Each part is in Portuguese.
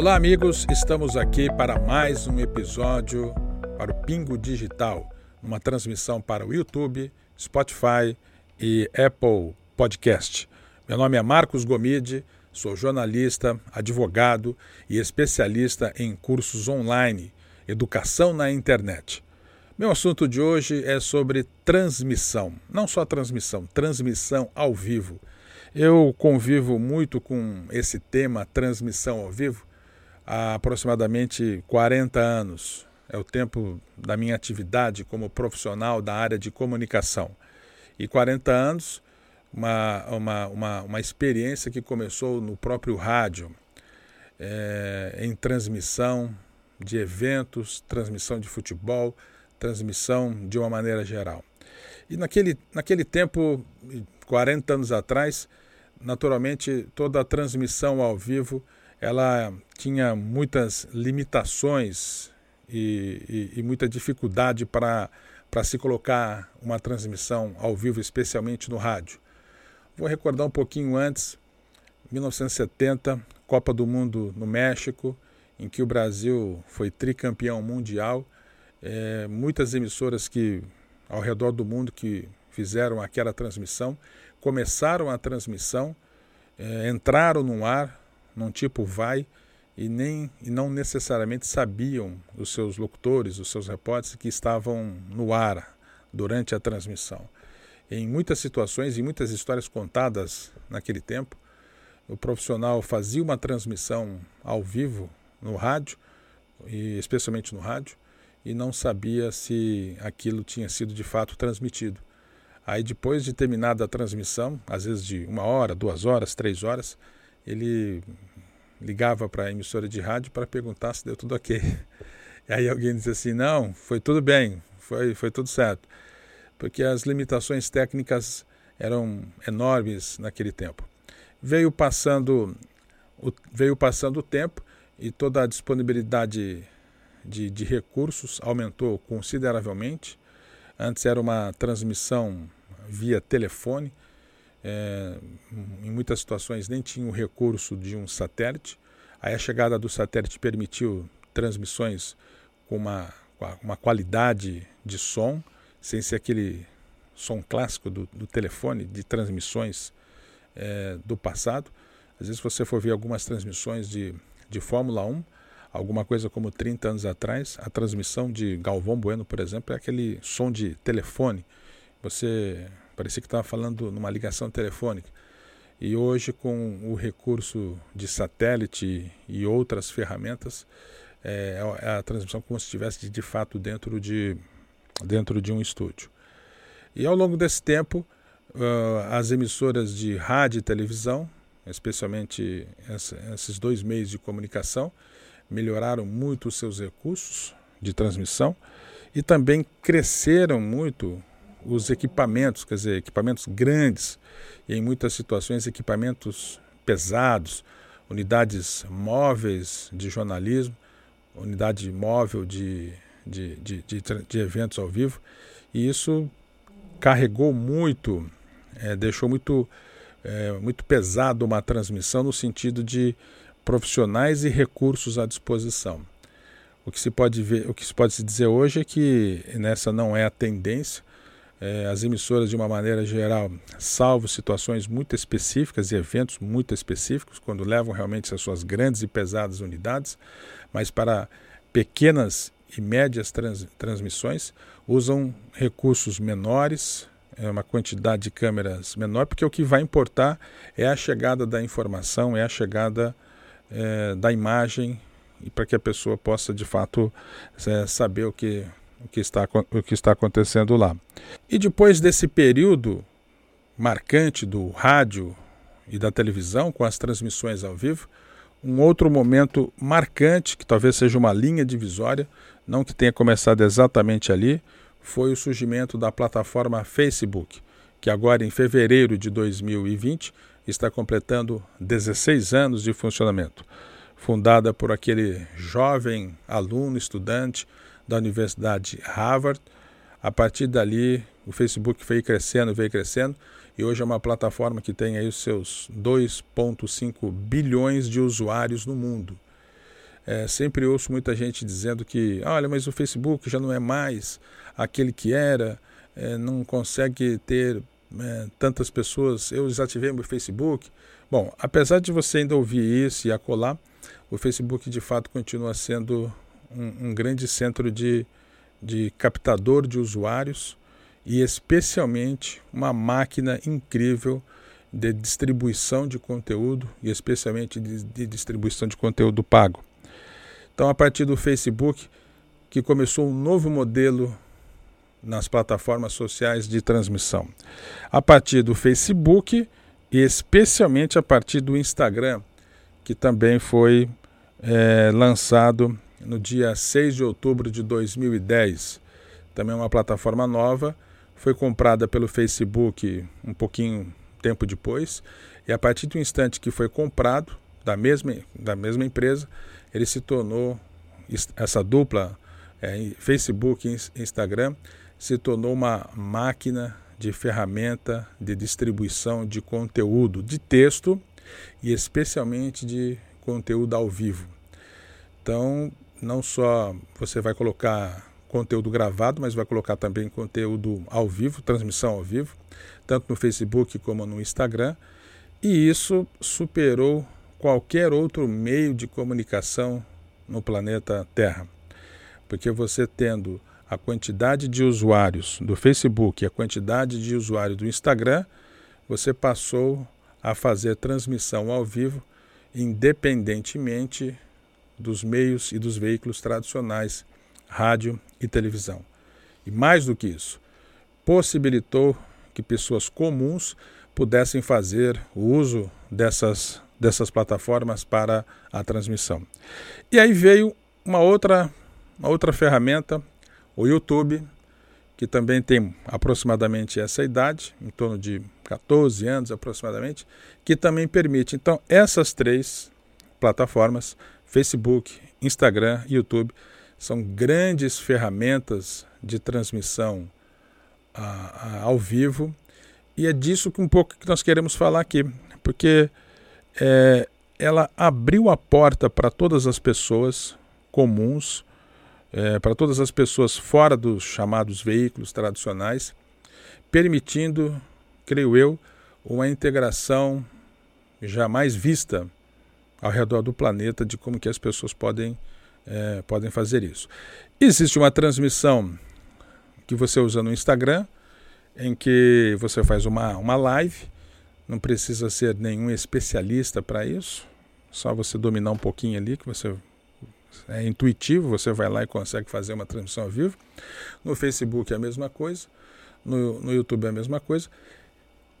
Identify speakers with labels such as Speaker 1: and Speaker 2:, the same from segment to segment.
Speaker 1: Olá, amigos, estamos aqui para mais um episódio para o Pingo Digital, uma transmissão para o YouTube, Spotify e Apple Podcast. Meu nome é Marcos Gomide, sou jornalista, advogado e especialista em cursos online, educação na internet. Meu assunto de hoje é sobre transmissão, não só transmissão, transmissão ao vivo. Eu convivo muito com esse tema, transmissão ao vivo, há aproximadamente 40 anos. É o tempo da minha atividade como profissional da área de comunicação. E 40 anos, uma, uma, uma, uma experiência que começou no próprio rádio, é, em transmissão de eventos, transmissão de futebol, transmissão de uma maneira geral. E naquele, naquele tempo, 40 anos atrás, naturalmente toda a transmissão ao vivo ela tinha muitas limitações e, e, e muita dificuldade para, se colocar uma transmissão ao vivo, especialmente no rádio. Vou recordar um pouquinho antes, 1970, Copa do Mundo no México, em que o Brasil foi tricampeão mundial é, muitas emissoras que ao redor do mundo que fizeram aquela transmissão começaram a transmissão, é, entraram no ar, num tipo vai, e, nem, e não necessariamente sabiam os seus locutores, os seus repórteres que estavam no ar durante a transmissão. Em muitas situações e muitas histórias contadas naquele tempo, o profissional fazia uma transmissão ao vivo no rádio, e especialmente no rádio, e não sabia se aquilo tinha sido de fato transmitido. Aí, depois de terminada a transmissão, às vezes de uma hora, duas horas, três horas, ele ligava para a emissora de rádio para perguntar se deu tudo ok. E aí alguém dizia assim: não, foi tudo bem, foi, foi tudo certo. Porque as limitações técnicas eram enormes naquele tempo. Veio passando o, veio passando o tempo e toda a disponibilidade de, de recursos aumentou consideravelmente. Antes era uma transmissão via telefone, é, em muitas situações nem tinha o recurso de um satélite. Aí a chegada do satélite permitiu transmissões com uma, uma qualidade de som, sem ser aquele som clássico do, do telefone, de transmissões é, do passado. Às vezes você for ver algumas transmissões de, de Fórmula 1, alguma coisa como 30 anos atrás, a transmissão de Galvão Bueno, por exemplo, é aquele som de telefone. Você parecia que estava falando numa ligação telefônica. E hoje, com o recurso de satélite e outras ferramentas, é, é a transmissão como se estivesse de fato dentro de, dentro de um estúdio. E ao longo desse tempo, uh, as emissoras de rádio e televisão, especialmente esses dois meios de comunicação, melhoraram muito os seus recursos de transmissão e também cresceram muito os equipamentos, quer dizer, equipamentos grandes e em muitas situações equipamentos pesados, unidades móveis de jornalismo, unidade móvel de, de, de, de, de eventos ao vivo, e isso carregou muito, é, deixou muito, é, muito pesado uma transmissão no sentido de profissionais e recursos à disposição. O que se pode ver, o que se pode dizer hoje é que nessa não é a tendência. É, as emissoras, de uma maneira geral, salvo situações muito específicas e eventos muito específicos, quando levam realmente as suas grandes e pesadas unidades, mas para pequenas e médias trans, transmissões, usam recursos menores, é uma quantidade de câmeras menor, porque o que vai importar é a chegada da informação, é a chegada é, da imagem e para que a pessoa possa de fato é, saber o que, o, que está, o que está acontecendo lá. E depois desse período marcante do rádio e da televisão com as transmissões ao vivo, um outro momento marcante, que talvez seja uma linha divisória, não que tenha começado exatamente ali, foi o surgimento da plataforma Facebook, que agora em fevereiro de 2020 está completando 16 anos de funcionamento. Fundada por aquele jovem aluno, estudante da Universidade Harvard. A partir dali, o Facebook veio crescendo, veio crescendo, e hoje é uma plataforma que tem aí os seus 2,5 bilhões de usuários no mundo. É, sempre ouço muita gente dizendo que, olha, mas o Facebook já não é mais aquele que era, é, não consegue ter é, tantas pessoas. Eu desativei meu Facebook. Bom, apesar de você ainda ouvir isso e acolar, o Facebook de fato continua sendo um, um grande centro de, de captador de usuários e especialmente uma máquina incrível de distribuição de conteúdo e especialmente de, de, distribuição de conteúdo pago. Então, a partir do Facebook, que começou um novo modelo nas plataformas sociais de transmissão. A partir do Facebook e especialmente a partir do Instagram, que também foi é, lançado no dia 6 de outubro de 2010. Também uma plataforma nova, foi comprada pelo Facebook um pouquinho tempo depois, e a partir do instante que foi comprado da mesma, da mesma empresa, ele se tornou essa dupla é, Facebook e Instagram se tornou uma máquina de ferramenta de distribuição de conteúdo de texto e especialmente de conteúdo ao vivo. Então, não só você vai colocar conteúdo gravado, mas vai colocar também conteúdo ao vivo, transmissão ao vivo, tanto no Facebook como no Instagram, e isso superou qualquer outro meio de comunicação no planeta Terra. Porque você tendo a quantidade de usuários do Facebook e a quantidade de usuários do Instagram, você passou a fazer transmissão ao vivo independentemente dos meios e dos veículos tradicionais, rádio e televisão. E mais do que isso, possibilitou que pessoas comuns pudessem fazer o uso dessas, dessas plataformas para a transmissão. E aí veio uma outra, uma outra ferramenta, o YouTube, que também tem aproximadamente essa idade, em torno de 14 anos aproximadamente, que também permite. Então, essas três plataformas, Facebook, Instagram YouTube, são grandes ferramentas de transmissão a, a, ao vivo. E é disso que um pouco que nós queremos falar aqui, porque é, ela abriu a porta para todas as pessoas comuns é, para todas as pessoas fora dos chamados veículos tradicionais, permitindo, creio eu, uma integração jamais vista ao redor do planeta de como que as pessoas podem, é, podem fazer isso. Existe uma transmissão que você usa no Instagram, em que você faz uma, uma live, não precisa ser nenhum especialista para isso, só você dominar um pouquinho ali que você é intuitivo, você vai lá e consegue fazer uma transmissão ao vivo. No Facebook é a mesma coisa, no, no YouTube é a mesma coisa.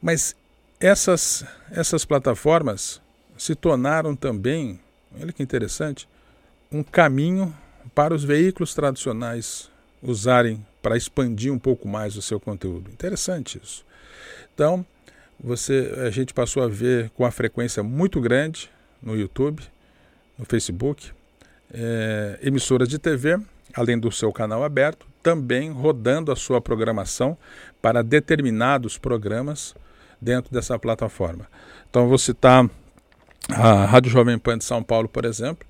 Speaker 1: Mas essas, essas plataformas se tornaram também, olha que interessante, um caminho para os veículos tradicionais usarem para expandir um pouco mais o seu conteúdo. Interessante isso. Então, você, a gente passou a ver com a frequência muito grande no YouTube, no Facebook, é, emissoras de TV, além do seu canal aberto, também rodando a sua programação para determinados programas dentro dessa plataforma. Então, vou citar a Rádio Jovem Pan de São Paulo, por exemplo,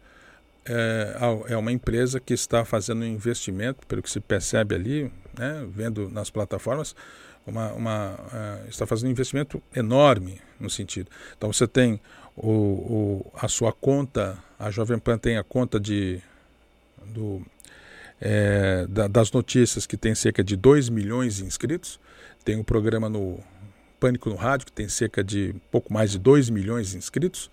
Speaker 1: é, é uma empresa que está fazendo um investimento, pelo que se percebe ali, né, vendo nas plataformas, uma, uma uh, está fazendo um investimento enorme no sentido. Então você tem o, o, a sua conta, a Jovem Pan tem a conta de, do, é, da, das notícias que tem cerca de 2 milhões de inscritos, tem um programa no Pânico no Rádio que tem cerca de pouco mais de 2 milhões de inscritos,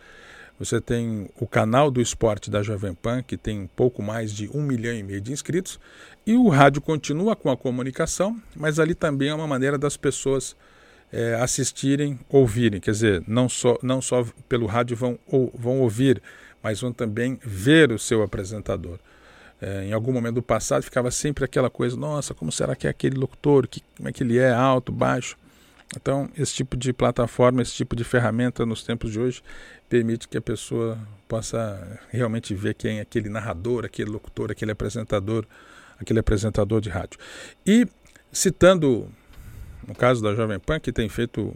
Speaker 1: você tem o canal do esporte da Jovem Pan, que tem um pouco mais de um milhão e meio de inscritos, e o rádio continua com a comunicação, mas ali também é uma maneira das pessoas é, assistirem, ouvirem. Quer dizer, não só, não só pelo rádio vão, ou, vão ouvir, mas vão também ver o seu apresentador. É, em algum momento do passado ficava sempre aquela coisa: nossa, como será que é aquele locutor? Que, como é que ele é? Alto, baixo? Então, esse tipo de plataforma, esse tipo de ferramenta nos tempos de hoje permite que a pessoa possa realmente ver quem é aquele narrador, aquele locutor, aquele apresentador, aquele apresentador de rádio. E citando no caso da Jovem Pan, que tem feito,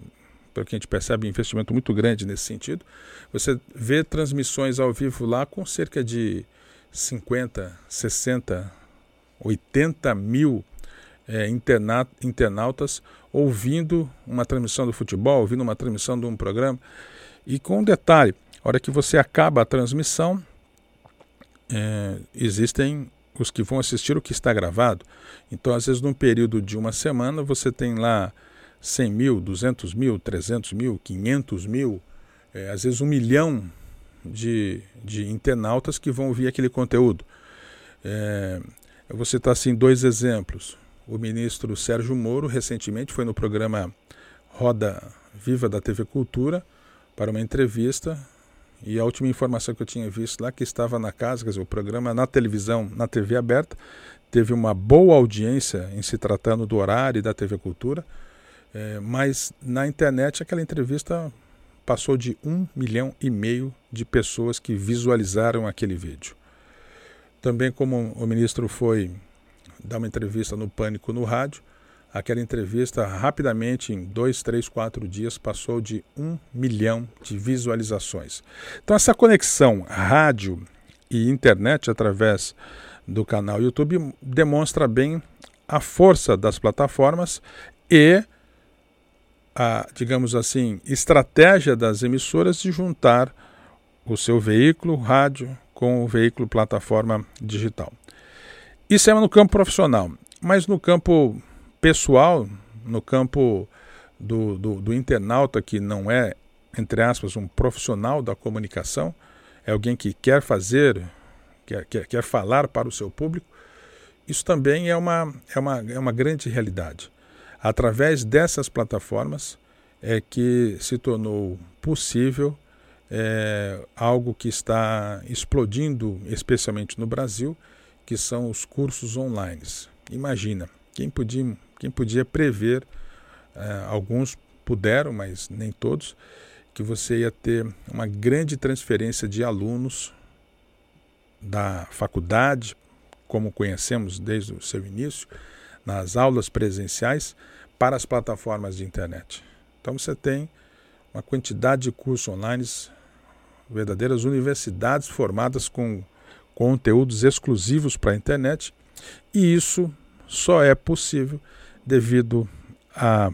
Speaker 1: pelo que a gente percebe, um investimento muito grande nesse sentido, você vê transmissões ao vivo lá com cerca de 50, 60, 80 mil é, interna internautas ouvindo uma transmissão do futebol, ouvindo uma transmissão de um programa. E com um detalhe: a hora que você acaba a transmissão, é, existem os que vão assistir o que está gravado. Então, às vezes, num período de uma semana, você tem lá 100 mil, 200 mil, 300 mil, 500 mil, é, às vezes um milhão de, de internautas que vão ouvir aquele conteúdo. É, eu vou citar assim dois exemplos. O ministro Sérgio Moro recentemente foi no programa Roda Viva da TV Cultura para uma entrevista e a última informação que eu tinha visto lá que estava na casa, quer dizer, o programa na televisão, na TV aberta, teve uma boa audiência em se tratando do horário da TV Cultura, é, mas na internet aquela entrevista passou de um milhão e meio de pessoas que visualizaram aquele vídeo. Também como o ministro foi dar uma entrevista no Pânico no rádio, Aquela entrevista, rapidamente, em dois, três, quatro dias, passou de um milhão de visualizações. Então, essa conexão rádio e internet através do canal YouTube demonstra bem a força das plataformas e a, digamos assim, estratégia das emissoras de juntar o seu veículo rádio com o veículo plataforma digital. Isso é no campo profissional, mas no campo pessoal, no campo do, do, do internauta que não é, entre aspas, um profissional da comunicação, é alguém que quer fazer, quer, quer, quer falar para o seu público, isso também é uma, é uma, é uma grande realidade. Através dessas plataformas é que se tornou possível é, algo que está explodindo, especialmente no Brasil, que são os cursos online. Imagina, quem podia quem podia prever, uh, alguns puderam, mas nem todos, que você ia ter uma grande transferência de alunos da faculdade, como conhecemos desde o seu início, nas aulas presenciais, para as plataformas de internet. Então você tem uma quantidade de cursos online, verdadeiras universidades formadas com conteúdos exclusivos para a internet, e isso só é possível devido a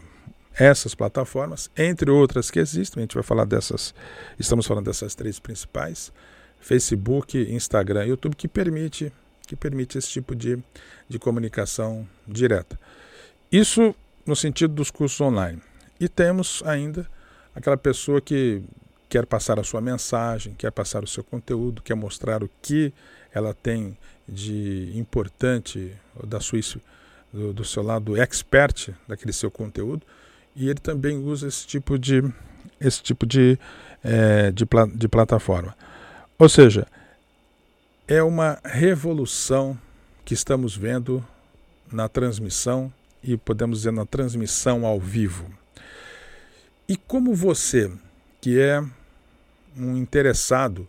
Speaker 1: essas plataformas, entre outras que existem, a gente vai falar dessas, estamos falando dessas três principais, Facebook, Instagram e YouTube, que permite, que permite esse tipo de, de comunicação direta. Isso no sentido dos cursos online. E temos ainda aquela pessoa que quer passar a sua mensagem, quer passar o seu conteúdo, quer mostrar o que ela tem de importante da sua do, do seu lado expert daquele seu conteúdo e ele também usa esse tipo de esse tipo de, é, de, de plataforma. Ou seja, é uma revolução que estamos vendo na transmissão e podemos dizer na transmissão ao vivo. E como você, que é um interessado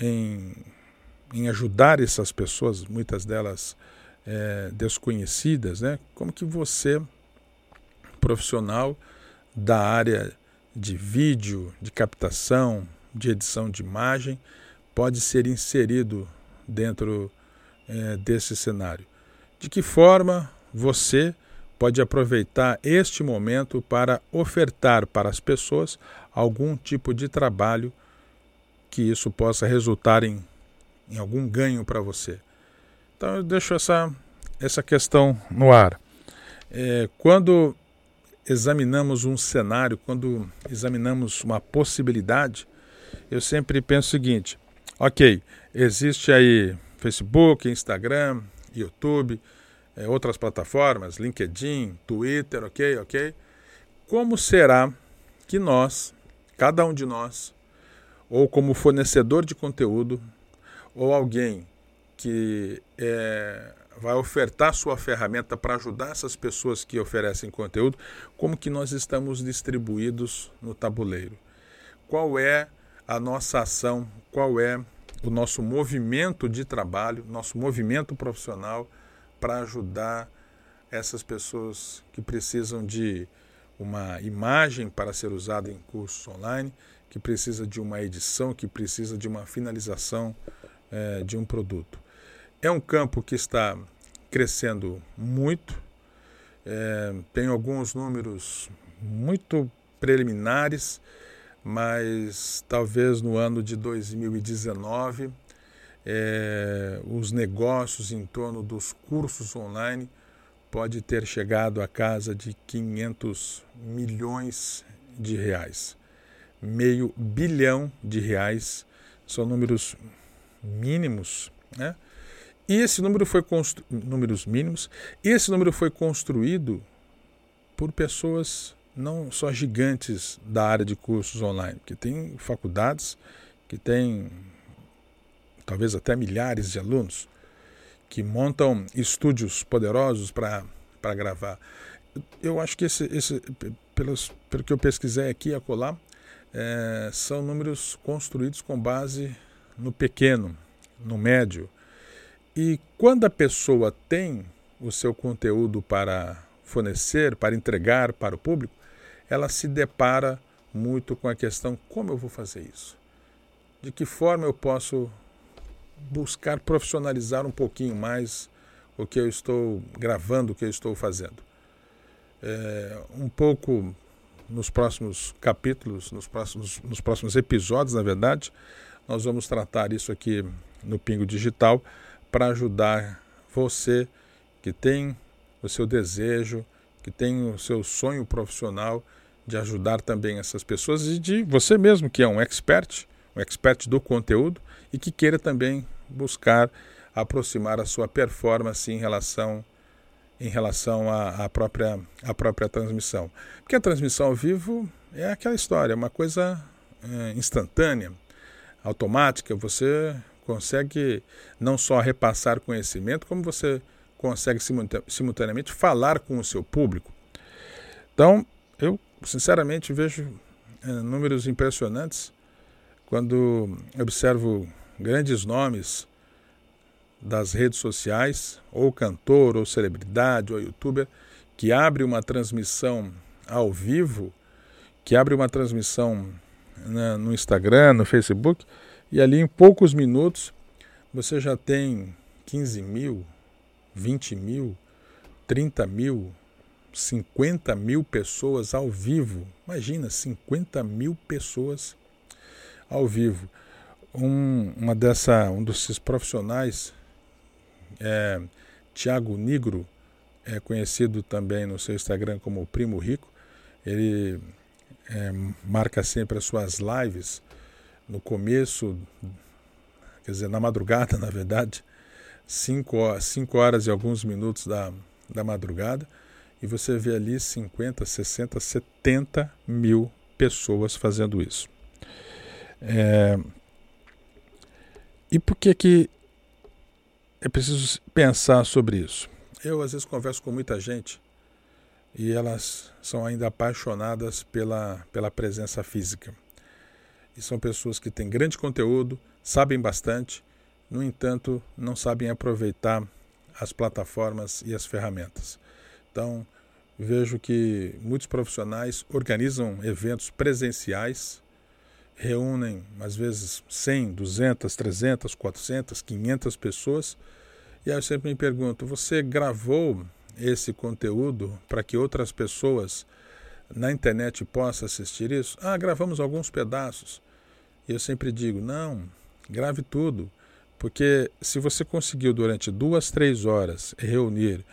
Speaker 1: em, em ajudar essas pessoas, muitas delas é, desconhecidas, né? Como que você, profissional da área de vídeo, de captação, de edição de imagem, pode ser inserido dentro é, desse cenário? De que forma você pode aproveitar este momento para ofertar para as pessoas algum tipo de trabalho que isso possa resultar em, em algum ganho para você? Então eu deixo essa, essa questão no ar. É, quando examinamos um cenário, quando examinamos uma possibilidade, eu sempre penso o seguinte: ok, existe aí Facebook, Instagram, YouTube, é, outras plataformas, LinkedIn, Twitter, ok, ok. Como será que nós, cada um de nós, ou como fornecedor de conteúdo, ou alguém que é, vai ofertar sua ferramenta para ajudar essas pessoas que oferecem conteúdo, como que nós estamos distribuídos no tabuleiro. Qual é a nossa ação, qual é o nosso movimento de trabalho, nosso movimento profissional para ajudar essas pessoas que precisam de uma imagem para ser usada em cursos online, que precisa de uma edição, que precisa de uma finalização é, de um produto. É um campo que está crescendo muito, é, tem alguns números muito preliminares, mas talvez no ano de 2019 é, os negócios em torno dos cursos online pode ter chegado à casa de 500 milhões de reais. Meio bilhão de reais são números mínimos, né? E esse número foi constru... números mínimos, e esse número foi construído por pessoas não só gigantes da área de cursos online, que tem faculdades que têm talvez até milhares de alunos que montam estúdios poderosos para gravar. Eu acho que esse, esse pelos, pelo que eu pesquisei aqui e acolá, é, são números construídos com base no pequeno, no médio. E quando a pessoa tem o seu conteúdo para fornecer, para entregar para o público, ela se depara muito com a questão: como eu vou fazer isso? De que forma eu posso buscar profissionalizar um pouquinho mais o que eu estou gravando, o que eu estou fazendo. É, um pouco nos próximos capítulos, nos próximos, nos próximos episódios, na verdade, nós vamos tratar isso aqui no Pingo Digital para ajudar você que tem o seu desejo, que tem o seu sonho profissional de ajudar também essas pessoas e de você mesmo que é um expert, um expert do conteúdo e que queira também buscar aproximar a sua performance em relação em relação à, à própria à própria transmissão. Porque a transmissão ao vivo é aquela história, é uma coisa é, instantânea, automática, você consegue não só repassar conhecimento, como você consegue simultaneamente falar com o seu público. Então, eu sinceramente vejo é, números impressionantes quando observo grandes nomes das redes sociais, ou cantor, ou celebridade, ou youtuber, que abre uma transmissão ao vivo, que abre uma transmissão né, no Instagram, no Facebook, e ali em poucos minutos você já tem 15 mil, 20 mil, 30 mil, 50 mil pessoas ao vivo. Imagina, 50 mil pessoas ao vivo. Um, uma dessa, um desses profissionais, é, Tiago Nigro, é conhecido também no seu Instagram como Primo Rico, ele é, marca sempre as suas lives no começo, quer dizer, na madrugada, na verdade, 5 horas, horas e alguns minutos da, da madrugada, e você vê ali 50, 60, 70 mil pessoas fazendo isso. É, e por que, que é preciso pensar sobre isso? Eu, às vezes, converso com muita gente e elas são ainda apaixonadas pela, pela presença física. E são pessoas que têm grande conteúdo, sabem bastante, no entanto, não sabem aproveitar as plataformas e as ferramentas. Então, vejo que muitos profissionais organizam eventos presenciais reúnem às vezes 100, 200, 300, 400, 500 pessoas. E aí eu sempre me pergunto: você gravou esse conteúdo para que outras pessoas na internet possam assistir isso? Ah, gravamos alguns pedaços. E eu sempre digo: não, grave tudo. Porque se você conseguiu durante duas, três horas reunir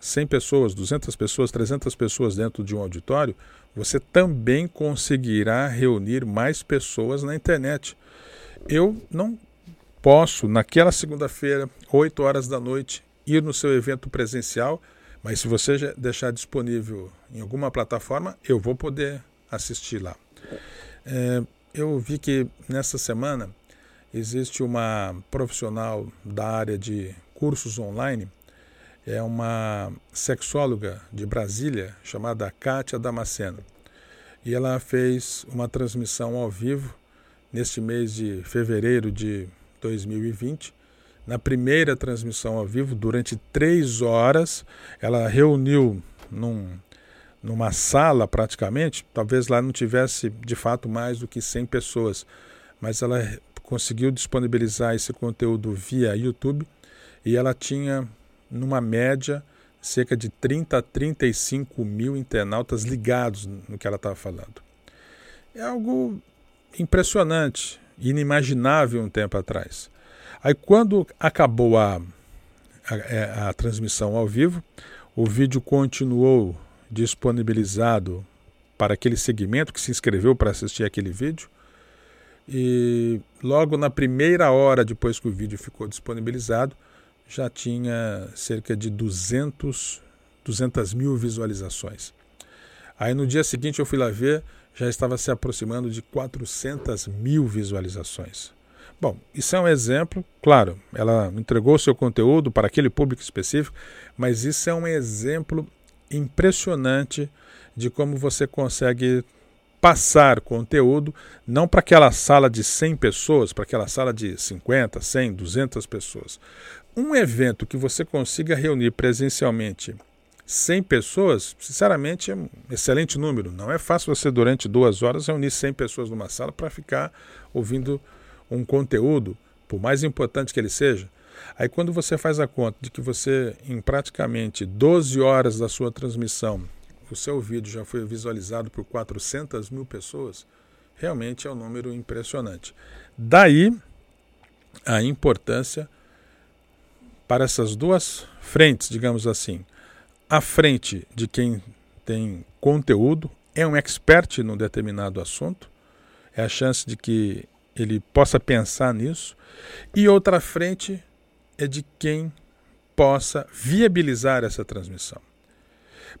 Speaker 1: 100 pessoas, 200 pessoas, 300 pessoas dentro de um auditório, você também conseguirá reunir mais pessoas na internet. Eu não posso, naquela segunda-feira, 8 horas da noite, ir no seu evento presencial, mas se você deixar disponível em alguma plataforma, eu vou poder assistir lá. É, eu vi que nessa semana existe uma profissional da área de cursos online é uma sexóloga de Brasília chamada Kátia Damasceno. E ela fez uma transmissão ao vivo neste mês de fevereiro de 2020. Na primeira transmissão ao vivo, durante três horas, ela reuniu num, numa sala praticamente, talvez lá não tivesse de fato mais do que 100 pessoas, mas ela conseguiu disponibilizar esse conteúdo via YouTube e ela tinha, numa média, cerca de 30 a 35 mil internautas ligados no que ela estava falando. É algo impressionante, inimaginável um tempo atrás. Aí, quando acabou a, a, é, a transmissão ao vivo, o vídeo continuou disponibilizado para aquele segmento que se inscreveu para assistir aquele vídeo. E logo na primeira hora depois que o vídeo ficou disponibilizado, já tinha cerca de 200, 200 mil visualizações. Aí no dia seguinte eu fui lá ver, já estava se aproximando de 400 mil visualizações. Bom, isso é um exemplo, claro, ela entregou seu conteúdo para aquele público específico, mas isso é um exemplo impressionante de como você consegue passar conteúdo não para aquela sala de 100 pessoas, para aquela sala de 50, 100, 200 pessoas. Um evento que você consiga reunir presencialmente 100 pessoas, sinceramente, é um excelente número. Não é fácil você, durante duas horas, reunir 100 pessoas numa sala para ficar ouvindo um conteúdo, por mais importante que ele seja. Aí, quando você faz a conta de que você, em praticamente 12 horas da sua transmissão, o seu vídeo já foi visualizado por 400 mil pessoas, realmente é um número impressionante. Daí a importância para essas duas frentes, digamos assim. A frente de quem tem conteúdo, é um expert num determinado assunto, é a chance de que ele possa pensar nisso, e outra frente é de quem possa viabilizar essa transmissão.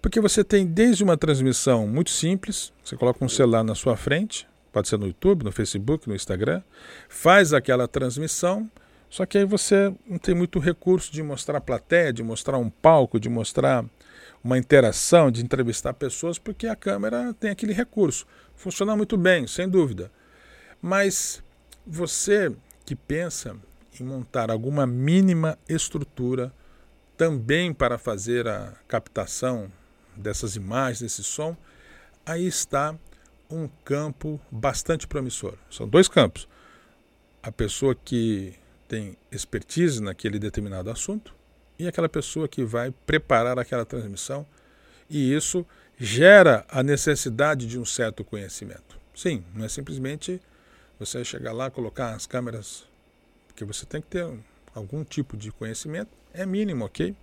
Speaker 1: Porque você tem desde uma transmissão muito simples, você coloca um celular na sua frente, pode ser no YouTube, no Facebook, no Instagram, faz aquela transmissão, só que aí você não tem muito recurso de mostrar a plateia, de mostrar um palco, de mostrar uma interação, de entrevistar pessoas, porque a câmera tem aquele recurso. Funciona muito bem, sem dúvida. Mas você que pensa em montar alguma mínima estrutura também para fazer a captação dessas imagens, desse som, aí está um campo bastante promissor. São dois campos. A pessoa que tem expertise naquele determinado assunto e aquela pessoa que vai preparar aquela transmissão, e isso gera a necessidade de um certo conhecimento. Sim, não é simplesmente você chegar lá, colocar as câmeras, porque você tem que ter algum tipo de conhecimento, é mínimo, ok?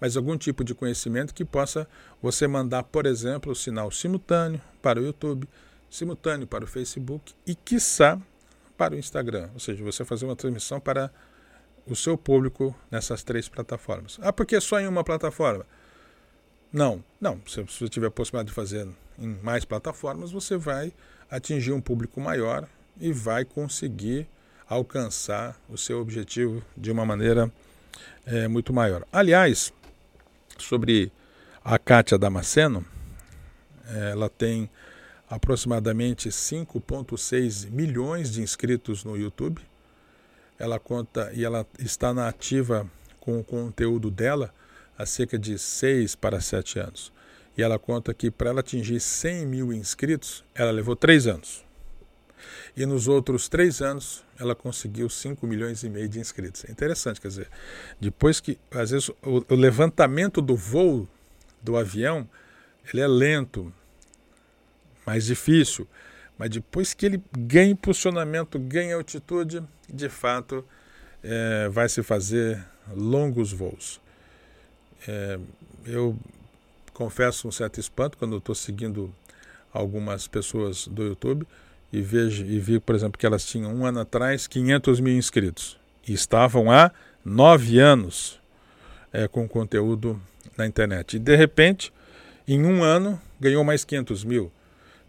Speaker 1: Mas algum tipo de conhecimento que possa você mandar, por exemplo, o sinal simultâneo para o YouTube, simultâneo para o Facebook e, quiçá, para o Instagram. Ou seja, você fazer uma transmissão para o seu público nessas três plataformas. Ah, porque só em uma plataforma? Não, não. Se você tiver a possibilidade de fazer em mais plataformas, você vai atingir um público maior e vai conseguir alcançar o seu objetivo de uma maneira é, muito maior. Aliás, sobre a Kátia Damasceno, ela tem aproximadamente 5,6 milhões de inscritos no YouTube. Ela conta e ela está na ativa com o conteúdo dela há cerca de 6 para 7 anos. E ela conta que para ela atingir 100 mil inscritos, ela levou 3 anos. E nos outros 3 anos, ela conseguiu 5 milhões e meio de inscritos. É interessante, quer dizer, depois que, às vezes, o, o levantamento do voo do avião, ele é lento, mais difícil, mas depois que ele ganha impulsionamento, ganha altitude, de fato é, vai se fazer longos voos. É, eu confesso um certo espanto quando estou seguindo algumas pessoas do YouTube e vejo e vi, por exemplo, que elas tinham um ano atrás 500 mil inscritos e estavam há nove anos é, com conteúdo na internet. E de repente, em um ano, ganhou mais 500 mil.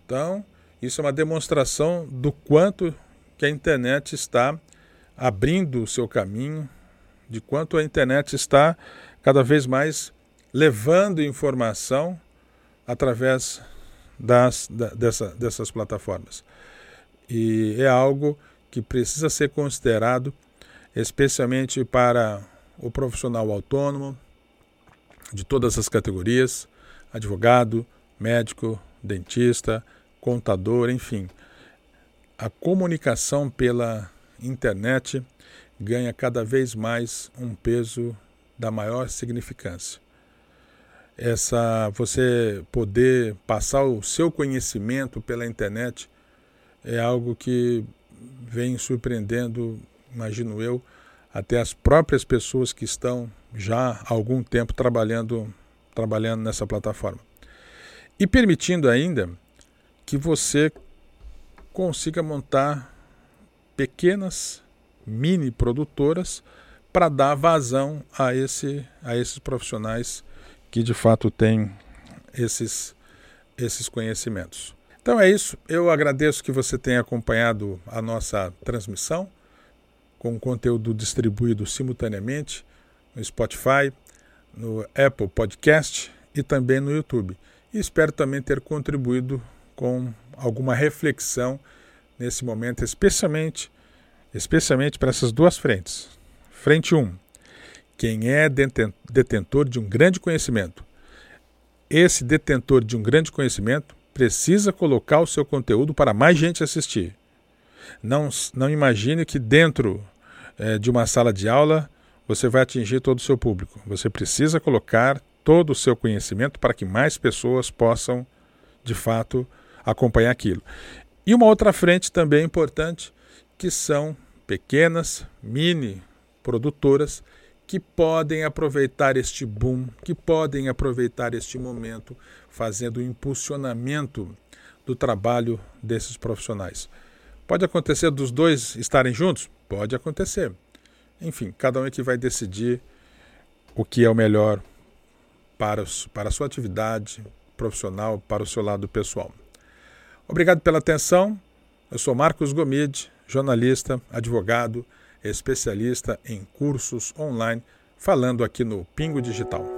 Speaker 1: Então, isso é uma demonstração do quanto que a internet está abrindo o seu caminho, de quanto a internet está cada vez mais levando informação através das, da, dessa, dessas plataformas. E é algo que precisa ser considerado, especialmente para o profissional autônomo, de todas as categorias, advogado, médico, dentista, contador, enfim. A comunicação pela internet ganha cada vez mais um peso da maior significância. Essa você poder passar o seu conhecimento pela internet é algo que vem surpreendendo, imagino eu, até as próprias pessoas que estão já há algum tempo trabalhando trabalhando nessa plataforma. E permitindo ainda que você consiga montar pequenas mini produtoras para dar vazão a, esse, a esses profissionais que de fato têm esses, esses conhecimentos. Então é isso. Eu agradeço que você tenha acompanhado a nossa transmissão com conteúdo distribuído simultaneamente no Spotify, no Apple Podcast e também no YouTube. E espero também ter contribuído com alguma reflexão nesse momento, especialmente especialmente para essas duas frentes. Frente 1. Quem é detentor de um grande conhecimento. Esse detentor de um grande conhecimento precisa colocar o seu conteúdo para mais gente assistir. Não, não imagine que dentro é, de uma sala de aula você vai atingir todo o seu público. Você precisa colocar todo o seu conhecimento para que mais pessoas possam, de fato, acompanhar aquilo. E uma outra frente também importante, que são pequenas, mini produtoras que podem aproveitar este boom, que podem aproveitar este momento, fazendo o impulsionamento do trabalho desses profissionais. Pode acontecer dos dois estarem juntos? Pode acontecer. Enfim, cada um é que vai decidir o que é o melhor para, para a sua atividade profissional, para o seu lado pessoal. Obrigado pela atenção. Eu sou Marcos Gomide, jornalista, advogado, especialista em cursos online, falando aqui no Pingo Digital.